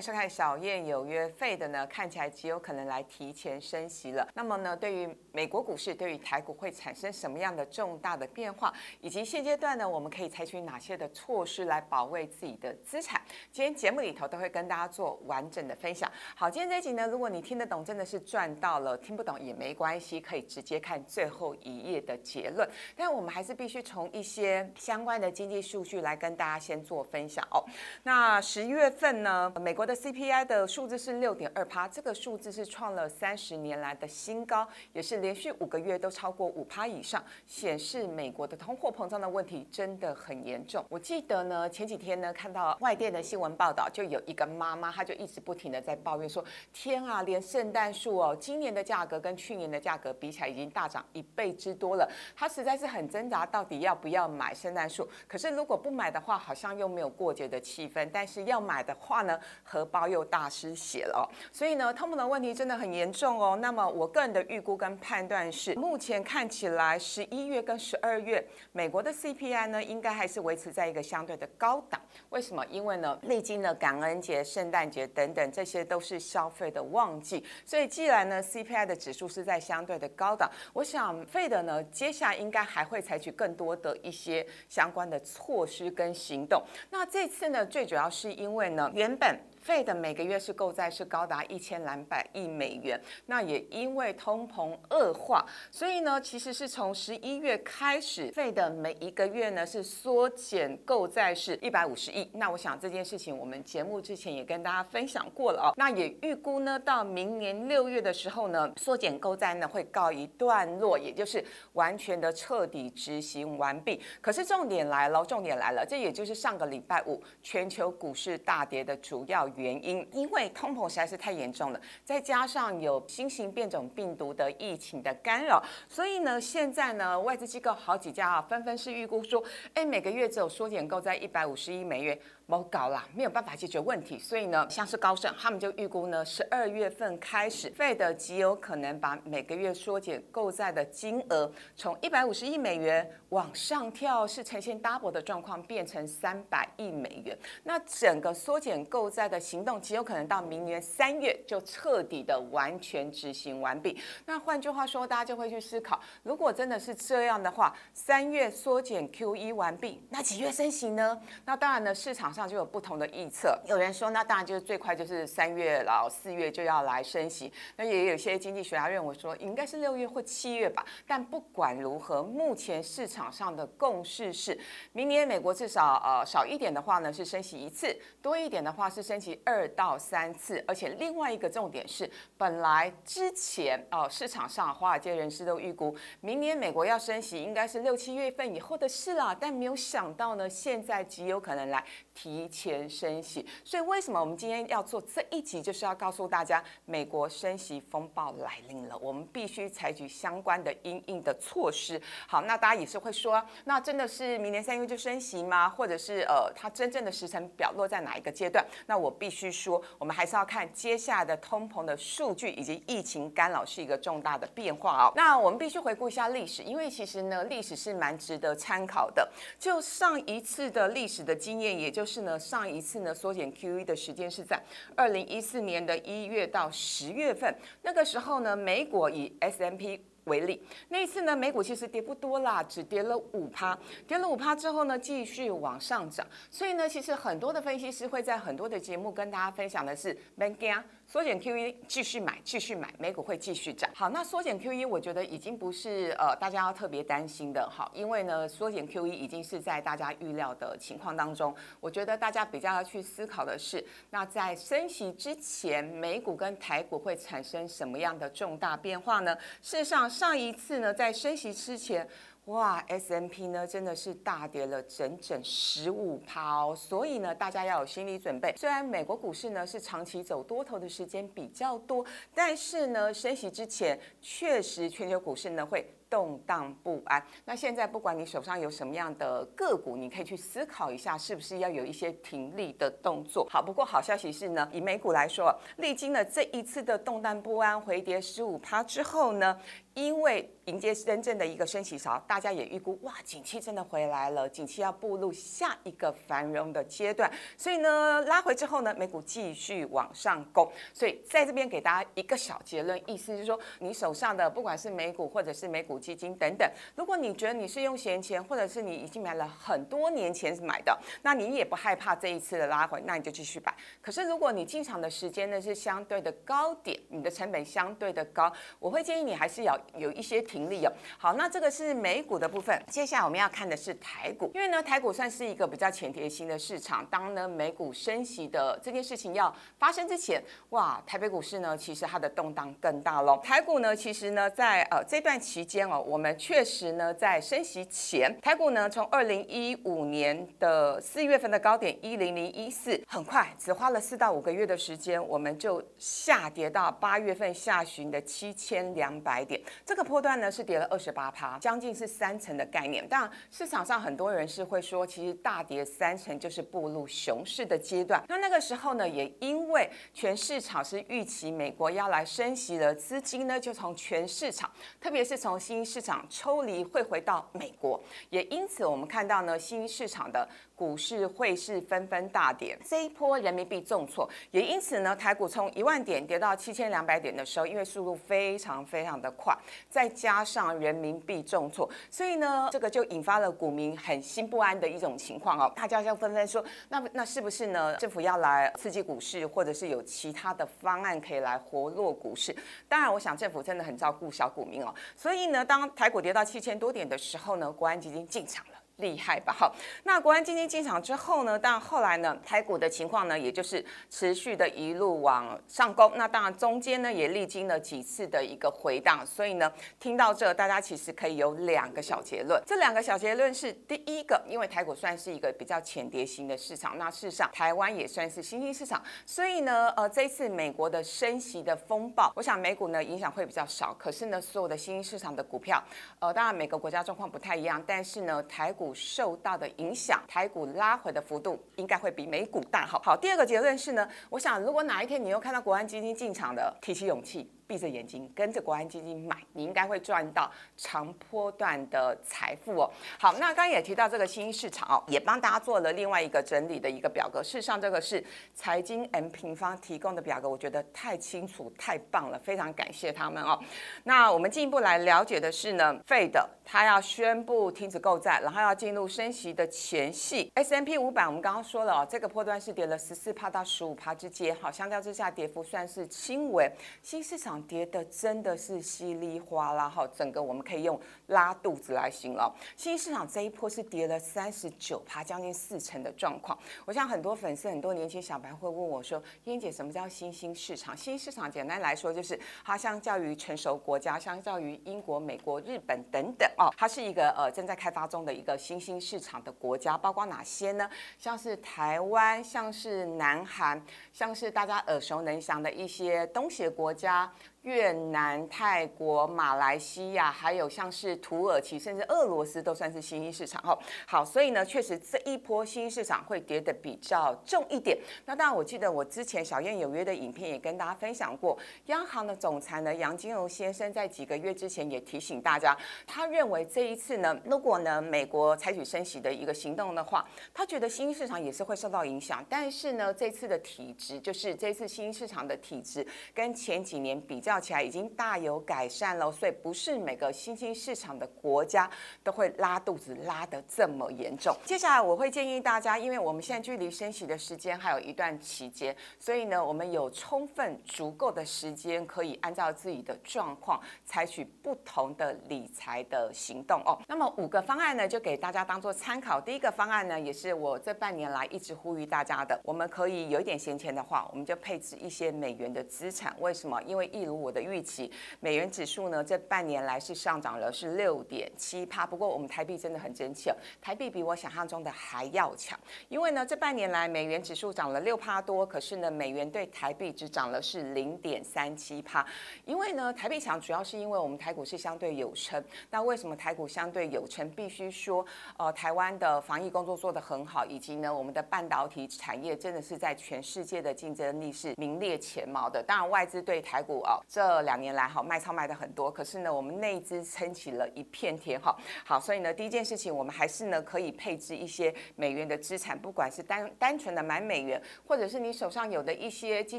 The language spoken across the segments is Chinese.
迎收看《小燕有约》。费的呢，看起来极有可能来提前升息了。那么呢，对于美国股市，对于台股会产生什么样的重大的变化？以及现阶段呢，我们可以采取哪些的措施来保卫自己的资产？今天节目里头都会跟大家做完整的分享。好，今天这一集呢，如果你听得懂，真的是赚到了；听不懂也没关系，可以直接看最后一页的结论。但我们还是必须从一些相关的经济数据来跟大家先做分享哦。那十一月份呢，美国的 CPI 的数字是六点二趴，这个数字是创了三十年来的新高，也是连续五个月都超过五趴以上，显示美国的通货膨胀的问题真的很严重。我记得呢，前几天呢看到外电的新闻报道，就有一个妈妈，她就一直不停的在抱怨说：“天啊，连圣诞树哦，今年的价格跟去年的价格比起来已经大涨一倍之多了。”她实在是很挣扎，到底要不要买圣诞树？可是如果不买的话，好像又没有过节的气。气氛，但是要买的话呢，荷包又大失血了，所以呢，通膨的问题真的很严重哦。那么我个人的预估跟判断是，目前看起来十一月跟十二月美国的 CPI 呢，应该还是维持在一个相对的高档。为什么？因为呢，历经了感恩节、圣诞节等等，这些都是消费的旺季，所以既然呢 CPI 的指数是在相对的高档，我想费的呢，接下来应该还会采取更多的一些相关的措施跟行动。那这次呢？最主要是因为呢，原本。费的每个月是购债是高达一千两百亿美元，那也因为通膨恶化，所以呢，其实是从十一月开始，费的每一个月呢是缩减购债是一百五十亿。那我想这件事情我们节目之前也跟大家分享过了哦。那也预估呢，到明年六月的时候呢，缩减购债呢会告一段落，也就是完全的彻底执行完毕。可是重点来了，重点来了，这也就是上个礼拜五全球股市大跌的主要。原因，因为通膨实在是太严重了，再加上有新型变种病毒的疫情的干扰，所以呢，现在呢，外资机构好几家啊，纷纷是预估说，哎，每个月只有缩减购在一百五十亿美元。没搞啦，没有办法解决问题，所以呢，像是高盛，他们就预估呢，十二月份开始，Fed 极有可能把每个月缩减购债的金额从一百五十亿美元往上跳，是呈现 double 的状况，变成三百亿美元。那整个缩减购债的行动极有可能到明年三月就彻底的完全执行完毕。那换句话说，大家就会去思考，如果真的是这样的话，三月缩减 QE 完毕，那几月升息呢？那当然呢，市场上。就有不同的预测，有人说那当然就是最快就是三月，然后四月就要来升息。那也有些经济学家认为说应该是六月或七月吧。但不管如何，目前市场上的共识是，明年美国至少呃少一点的话呢是升息一次，多一点的话是升息二到三次。而且另外一个重点是，本来之前哦市场上华尔街人士都预估明年美国要升息应该是六七月份以后的事了，但没有想到呢，现在极有可能来提。提前升息，所以为什么我们今天要做这一集，就是要告诉大家，美国升息风暴来临了，我们必须采取相关的应应的措施。好，那大家也是会说，那真的是明年三月就升息吗？或者是呃，它真正的时程表落在哪一个阶段？那我必须说，我们还是要看接下来的通膨的数据以及疫情干扰是一个重大的变化哦。那我们必须回顾一下历史，因为其实呢，历史是蛮值得参考的。就上一次的历史的经验，也就是。呢，上一次呢缩减 QE 的时间是在二零一四年的一月到十月份，那个时候呢，美国以 S M P 为例，那一次呢，美股其实跌不多啦，只跌了五趴，跌了五趴之后呢，继续往上涨，所以呢，其实很多的分析师会在很多的节目跟大家分享的是，Banking 缩减 QE 继续买，继续买，美股会继续涨。好，那缩减 QE 我觉得已经不是呃大家要特别担心的，好，因为呢缩减 QE 已经是在大家预料的情况当中。我觉得大家比较要去思考的是，那在升息之前，美股跟台股会产生什么样的重大变化呢？事实上，上一次呢在升息之前。哇，S M P 呢真的是大跌了整整十五趴哦，所以呢大家要有心理准备。虽然美国股市呢是长期走多头的时间比较多，但是呢升息之前确实全球股市呢会。动荡不安。那现在不管你手上有什么样的个股，你可以去思考一下，是不是要有一些停利的动作。好，不过好消息是呢，以美股来说，历经了这一次的动荡不安、回跌十五趴之后呢。因为迎接真正的一个升息潮，大家也预估哇，景气真的回来了，景气要步入下一个繁荣的阶段，所以呢，拉回之后呢，美股继续往上攻。所以在这边给大家一个小结论，意思是说，你手上的不管是美股或者是美股基金等等，如果你觉得你是用闲钱，或者是你已经买了很多年前买的，那你也不害怕这一次的拉回，那你就继续买。可是如果你进场的时间呢是相对的高点，你的成本相对的高，我会建议你还是要。有一些停利哦。好，那这个是美股的部分。接下来我们要看的是台股，因为呢，台股算是一个比较前贴型的市场。当呢美股升息的这件事情要发生之前，哇，台北股市呢其实它的动荡更大喽。台股呢其实呢在呃这段期间哦，我们确实呢在升息前，台股呢从二零一五年的四月份的高点一零零一四，很快只花了四到五个月的时间，我们就下跌到八月份下旬的七千两百点。这个波段呢是跌了二十八趴，将近是三成的概念。当然，市场上很多人是会说，其实大跌三成就是步入熊市的阶段。那那个时候呢，也因为全市场是预期美国要来升息了，资金呢就从全市场，特别是从新市场抽离，会回到美国。也因此，我们看到呢，新市场的。股市汇市纷纷大跌，这一波人民币重挫，也因此呢，台股从一万点跌到七千两百点的时候，因为速度非常非常的快，再加上人民币重挫，所以呢，这个就引发了股民很心不安的一种情况哦。大家就纷纷说，那那是不是呢？政府要来刺激股市，或者是有其他的方案可以来活络股市？当然，我想政府真的很照顾小股民哦。所以呢，当台股跌到七千多点的时候呢，国安基金进场了。厉害吧？好，那国安基金进场之后呢？但后来呢，台股的情况呢，也就是持续的一路往上攻。那当然中间呢，也历经了几次的一个回档。所以呢，听到这，大家其实可以有两个小结论。这两个小结论是：第一个，因为台股算是一个比较浅跌型的市场，那事实上台湾也算是新兴市场，所以呢，呃，这一次美国的升息的风暴，我想美股呢影响会比较少。可是呢，所有的新兴市场的股票，呃，当然每个国家状况不太一样，但是呢，台股。受到的影响，台股拉回的幅度应该会比美股大。好，好，第二个结论是呢，我想如果哪一天你又看到国安基金进场的，提起勇气。闭着眼睛跟着国安基金买，你应该会赚到长波段的财富哦。好，那刚刚也提到这个新兴市场哦，也帮大家做了另外一个整理的一个表格。事实上，这个是财经 M 平方提供的表格，我觉得太清楚、太棒了，非常感谢他们哦。那我们进一步来了解的是呢，Fed 它要宣布停止购债，然后要进入升息的前戏。S M P 五百我们刚刚说了哦，这个波段是跌了十四帕到十五帕之间，好，相较之下跌幅算是轻微。新市场。跌的真的是稀里哗啦哈，整个我们可以用拉肚子来形容。新兴市场这一波是跌了三十九趴，将近四成的状况。我想很多粉丝、很多年轻小白会问我说：“燕姐，什么叫新兴市场？”新兴市场简单来说，就是它相较于成熟国家，相较于英国、美国、日本等等哦，它是一个呃正在开发中的一个新兴市场的国家，包括哪些呢？像是台湾，像是南韩，像是大家耳熟能详的一些东协国家。越南、泰国、马来西亚，还有像是土耳其，甚至俄罗斯，都算是新兴市场。哈，好，所以呢，确实这一波新兴市场会跌的比较重一点。那当然，我记得我之前小燕有约的影片也跟大家分享过，央行的总裁呢杨金荣先生在几个月之前也提醒大家，他认为这一次呢，如果呢美国采取升息的一个行动的话，他觉得新兴市场也是会受到影响。但是呢，这次的体质，就是这次新兴市场的体质，跟前几年比较。叫起来已经大有改善了，所以不是每个新兴市场的国家都会拉肚子拉得这么严重。接下来我会建议大家，因为我们现在距离升息的时间还有一段期间，所以呢，我们有充分足够的时间可以按照自己的状况采取不同的理财的行动哦。那么五个方案呢，就给大家当做参考。第一个方案呢，也是我这半年来一直呼吁大家的，我们可以有一点闲钱的话，我们就配置一些美元的资产。为什么？因为一如我的预期，美元指数呢这半年来是上涨了是六点七帕。不过我们台币真的很争气，台币比我想象中的还要强。因为呢这半年来美元指数涨了六帕多，可是呢美元对台币只涨了是零点三七帕。因为呢台币强主要是因为我们台股是相对有撑。那为什么台股相对有撑？必须说，呃台湾的防疫工作做得很好，以及呢我们的半导体产业真的是在全世界的竞争力是名列前茅的。当然外资对台股哦这两年来哈卖超卖的很多，可是呢我们内资撑起了一片天哈。好，所以呢第一件事情我们还是呢可以配置一些美元的资产，不管是单单纯的买美元，或者是你手上有的一些基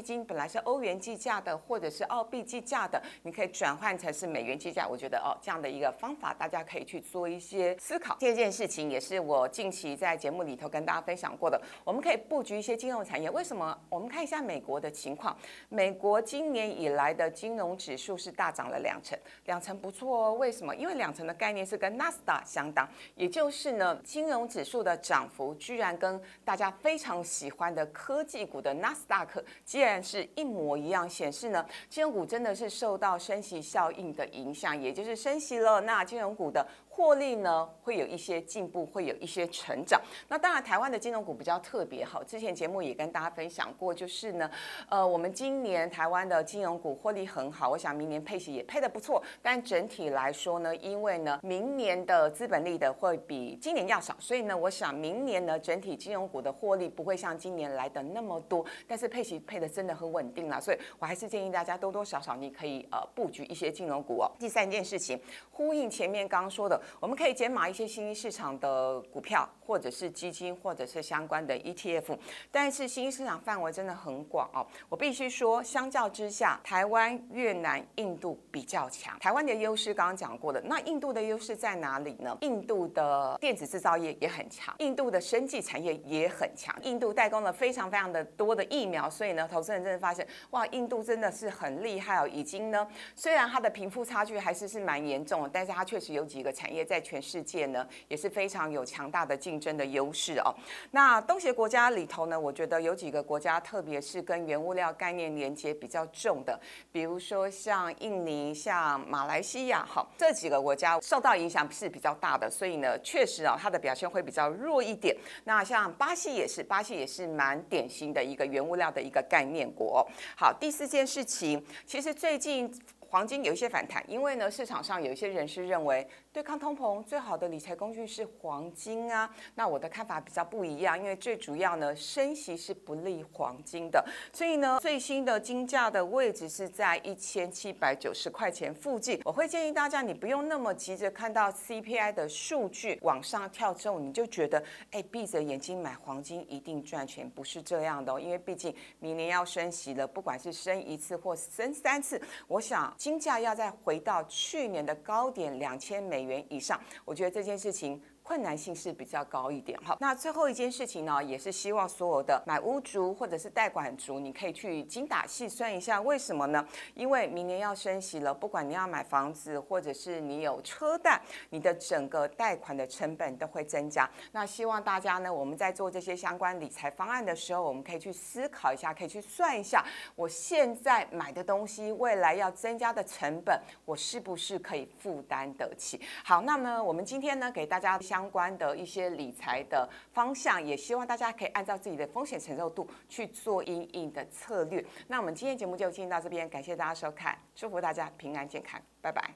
金本来是欧元计价的，或者是澳币计价的，你可以转换成是美元计价。我觉得哦这样的一个方法大家可以去做一些思考。第二件事情也是我近期在节目里头跟大家分享过的，我们可以布局一些金融产业。为什么？我们看一下美国的情况，美国今年以来的金融指数是大涨了两成，两成不错哦。为什么？因为两成的概念是跟纳斯达相当，也就是呢金融指数的涨幅居然跟大家非常喜欢的科技股的纳斯达克，竟然是一模一样，显示呢金融股真的是受到升息效应的影响，也就是升息了，那金融股的。获利呢会有一些进步，会有一些成长。那当然，台湾的金融股比较特别哈。之前节目也跟大家分享过，就是呢，呃，我们今年台湾的金融股获利很好，我想明年配息也配的不错。但整体来说呢，因为呢，明年的资本利得会比今年要少，所以呢，我想明年呢，整体金融股的获利不会像今年来的那么多。但是配息配的真的很稳定了，所以我还是建议大家多多少少你可以呃布局一些金融股哦。第三件事情，呼应前面刚刚说的。我们可以减码一些新兴市场的股票，或者是基金，或者是相关的 ETF。但是新兴市场范围真的很广哦。我必须说，相较之下，台湾、越南、印度比较强。台湾的优势刚刚讲过的，那印度的优势在哪里呢？印度的电子制造业也很强，印度的生技产业也很强。印度代工了非常非常的多的疫苗，所以呢，投资人真的发现，哇，印度真的是很厉害哦。已经呢，虽然它的贫富差距还是是蛮严重的，但是它确实有几个产业业。在全世界呢，也是非常有强大的竞争的优势哦。那东协国家里头呢，我觉得有几个国家，特别是跟原物料概念连接比较重的，比如说像印尼、像马来西亚，哈，这几个国家受到影响是比较大的，所以呢，确实啊，它的表现会比较弱一点。那像巴西也是，巴西也是蛮典型的一个原物料的一个概念国。好，第四件事情，其实最近黄金有一些反弹，因为呢，市场上有一些人士认为。对抗通膨最好的理财工具是黄金啊，那我的看法比较不一样，因为最主要呢，升息是不利黄金的，所以呢，最新的金价的位置是在一千七百九十块钱附近。我会建议大家，你不用那么急着看到 CPI 的数据往上跳之后，你就觉得哎，闭着眼睛买黄金一定赚钱，不是这样的哦，因为毕竟明年要升息了，不管是升一次或升三次，我想金价要再回到去年的高点两千美。元以上，我觉得这件事情。困难性是比较高一点哈。那最后一件事情呢，也是希望所有的买屋族或者是贷款族，你可以去精打细算一下，为什么呢？因为明年要升息了，不管你要买房子或者是你有车贷，你的整个贷款的成本都会增加。那希望大家呢，我们在做这些相关理财方案的时候，我们可以去思考一下，可以去算一下，我现在买的东西未来要增加的成本，我是不是可以负担得起？好，那么我们今天呢，给大家。相关的一些理财的方向，也希望大家可以按照自己的风险承受度去做应应的策略。那我们今天节目就进行到这边，感谢大家收看，祝福大家平安健康，拜拜。